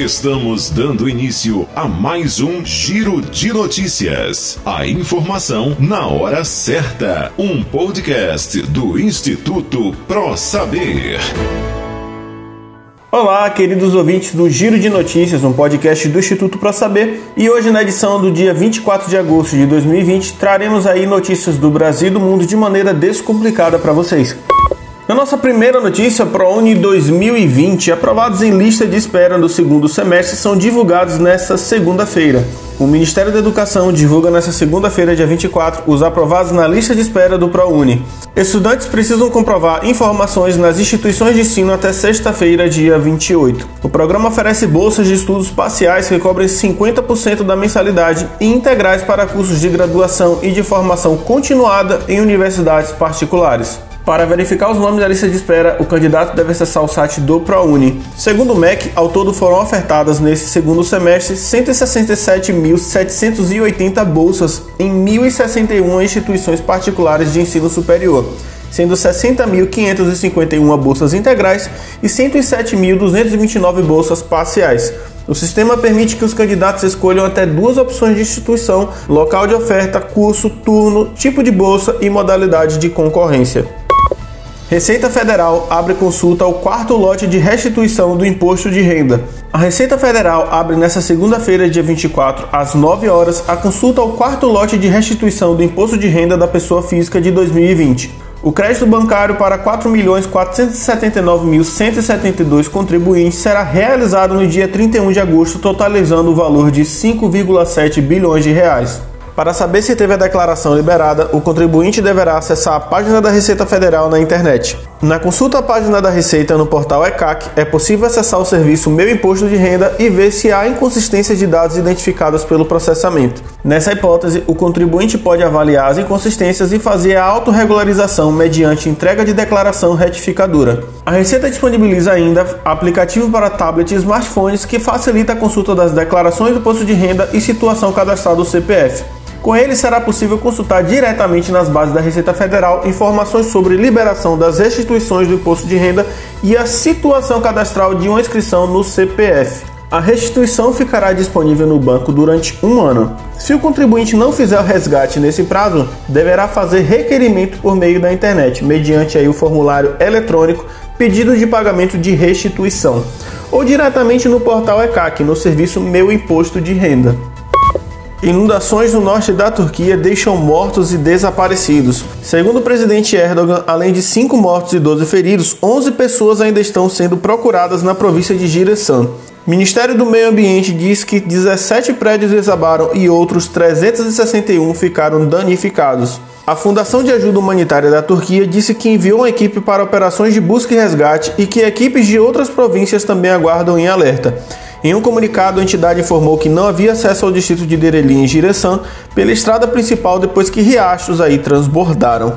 Estamos dando início a mais um Giro de Notícias. A informação na hora certa. Um podcast do Instituto Pro Saber. Olá, queridos ouvintes do Giro de Notícias, um podcast do Instituto Pro Saber. E hoje, na edição do dia 24 de agosto de 2020, traremos aí notícias do Brasil e do mundo de maneira descomplicada para vocês. Na nossa primeira notícia, ProUni 2020, aprovados em lista de espera do segundo semestre, são divulgados nesta segunda-feira. O Ministério da Educação divulga nesta segunda-feira, dia 24, os aprovados na lista de espera do ProUni. Estudantes precisam comprovar informações nas instituições de ensino até sexta-feira, dia 28. O programa oferece bolsas de estudos parciais que cobrem 50% da mensalidade e integrais para cursos de graduação e de formação continuada em universidades particulares. Para verificar os nomes da lista de espera, o candidato deve acessar o site do ProUni. Segundo o MEC, ao todo foram ofertadas nesse segundo semestre 167.780 bolsas em 1.061 instituições particulares de ensino superior, sendo 60.551 bolsas integrais e 107.229 bolsas parciais. O sistema permite que os candidatos escolham até duas opções de instituição, local de oferta, curso, turno, tipo de bolsa e modalidade de concorrência. Receita Federal abre consulta ao quarto lote de restituição do imposto de renda. A Receita Federal abre nesta segunda-feira, dia 24, às 9 horas, a consulta ao quarto lote de restituição do imposto de renda da pessoa física de 2020. O crédito bancário para 4.479.172 contribuintes será realizado no dia 31 de agosto, totalizando o valor de 5,7 bilhões de reais. Para saber se teve a declaração liberada, o contribuinte deverá acessar a página da Receita Federal na internet. Na consulta à página da Receita no portal ECAC, é possível acessar o serviço Meu Imposto de Renda e ver se há inconsistências de dados identificados pelo processamento. Nessa hipótese, o contribuinte pode avaliar as inconsistências e fazer a autorregularização mediante entrega de declaração retificadora. A Receita disponibiliza ainda aplicativo para tablet e smartphones que facilita a consulta das declarações do imposto de renda e situação cadastral do CPF. Com ele será possível consultar diretamente nas bases da Receita Federal informações sobre liberação das restituições do imposto de renda e a situação cadastral de uma inscrição no CPF. A restituição ficará disponível no banco durante um ano. Se o contribuinte não fizer o resgate nesse prazo, deverá fazer requerimento por meio da internet, mediante aí o formulário eletrônico pedido de pagamento de restituição, ou diretamente no portal ECAC, no serviço Meu Imposto de Renda. Inundações no norte da Turquia deixam mortos e desaparecidos. Segundo o presidente Erdogan, além de 5 mortos e 12 feridos, 11 pessoas ainda estão sendo procuradas na província de Giresun. Ministério do Meio Ambiente diz que 17 prédios desabaram e outros 361 ficaram danificados. A Fundação de Ajuda Humanitária da Turquia disse que enviou uma equipe para operações de busca e resgate e que equipes de outras províncias também aguardam em alerta. Em um comunicado, a entidade informou que não havia acesso ao distrito de Dereli em Giresun pela estrada principal depois que riachos aí transbordaram.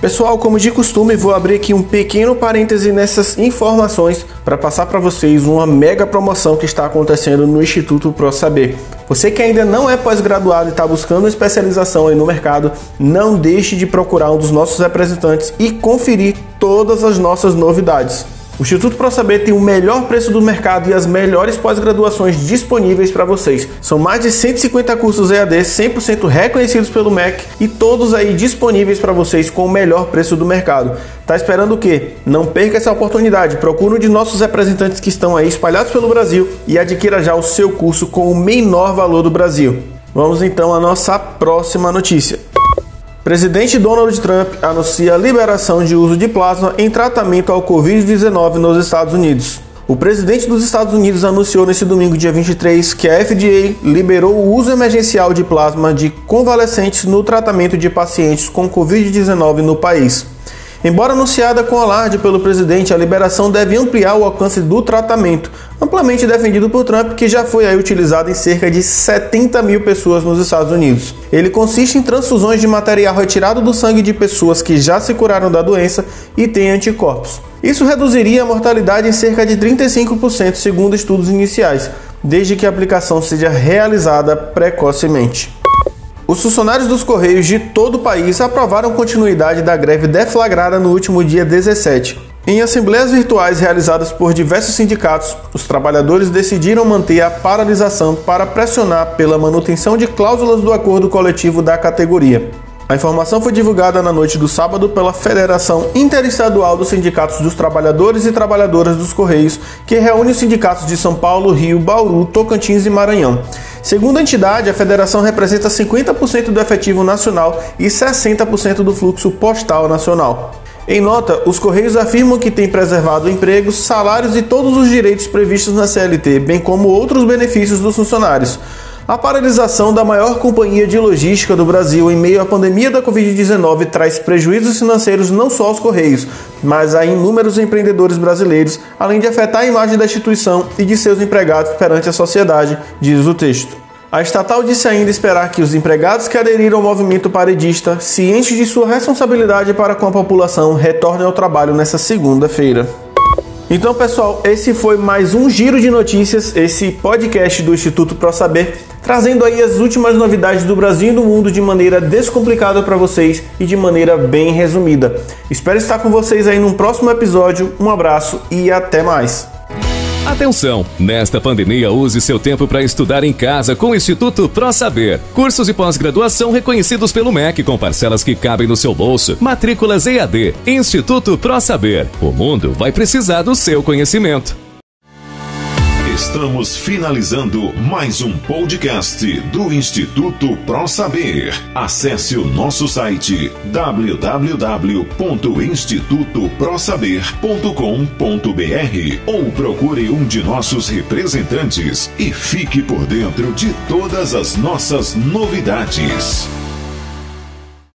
Pessoal, como de costume, vou abrir aqui um pequeno parêntese nessas informações para passar para vocês uma mega promoção que está acontecendo no Instituto Pro Saber. Você que ainda não é pós-graduado e está buscando especialização aí no mercado, não deixe de procurar um dos nossos representantes e conferir todas as nossas novidades. O Instituto ProSaber tem o melhor preço do mercado e as melhores pós-graduações disponíveis para vocês. São mais de 150 cursos EAD 100% reconhecidos pelo MEC e todos aí disponíveis para vocês com o melhor preço do mercado. Tá esperando o quê? Não perca essa oportunidade. Procure um de nossos representantes que estão aí espalhados pelo Brasil e adquira já o seu curso com o menor valor do Brasil. Vamos então à nossa próxima notícia. Presidente Donald Trump anuncia a liberação de uso de plasma em tratamento ao Covid-19 nos Estados Unidos. O presidente dos Estados Unidos anunciou nesse domingo, dia 23, que a FDA liberou o uso emergencial de plasma de convalescentes no tratamento de pacientes com Covid-19 no país. Embora anunciada com alarde pelo presidente, a liberação deve ampliar o alcance do tratamento, amplamente defendido por Trump, que já foi utilizado em cerca de 70 mil pessoas nos Estados Unidos. Ele consiste em transfusões de material retirado do sangue de pessoas que já se curaram da doença e têm anticorpos. Isso reduziria a mortalidade em cerca de 35%, segundo estudos iniciais, desde que a aplicação seja realizada precocemente. Os funcionários dos Correios de todo o país aprovaram continuidade da greve deflagrada no último dia 17. Em assembleias virtuais realizadas por diversos sindicatos, os trabalhadores decidiram manter a paralisação para pressionar pela manutenção de cláusulas do acordo coletivo da categoria. A informação foi divulgada na noite do sábado pela Federação Interestadual dos Sindicatos dos Trabalhadores e Trabalhadoras dos Correios, que reúne os sindicatos de São Paulo, Rio, Bauru, Tocantins e Maranhão. Segundo a entidade, a federação representa 50% do efetivo nacional e 60% do fluxo postal nacional. Em nota, os Correios afirmam que têm preservado empregos, salários e todos os direitos previstos na CLT, bem como outros benefícios dos funcionários. A paralisação da maior companhia de logística do Brasil em meio à pandemia da Covid-19 traz prejuízos financeiros não só aos Correios, mas a inúmeros empreendedores brasileiros, além de afetar a imagem da instituição e de seus empregados perante a sociedade, diz o texto. A estatal disse ainda esperar que os empregados que aderiram ao movimento paredista, cientes de sua responsabilidade para com a população, retornem ao trabalho nesta segunda-feira. Então, pessoal, esse foi mais um giro de notícias, esse podcast do Instituto Pro Saber, trazendo aí as últimas novidades do Brasil e do mundo de maneira descomplicada para vocês e de maneira bem resumida. Espero estar com vocês aí num próximo episódio. Um abraço e até mais. Atenção! Nesta pandemia, use seu tempo para estudar em casa com o Instituto Pro Saber. Cursos e pós-graduação reconhecidos pelo MEC com parcelas que cabem no seu bolso. Matrículas EAD. Instituto Pro Saber. O mundo vai precisar do seu conhecimento. Estamos finalizando mais um podcast do Instituto Pro Saber. Acesse o nosso site www.institutoprosaber.com.br ou procure um de nossos representantes e fique por dentro de todas as nossas novidades.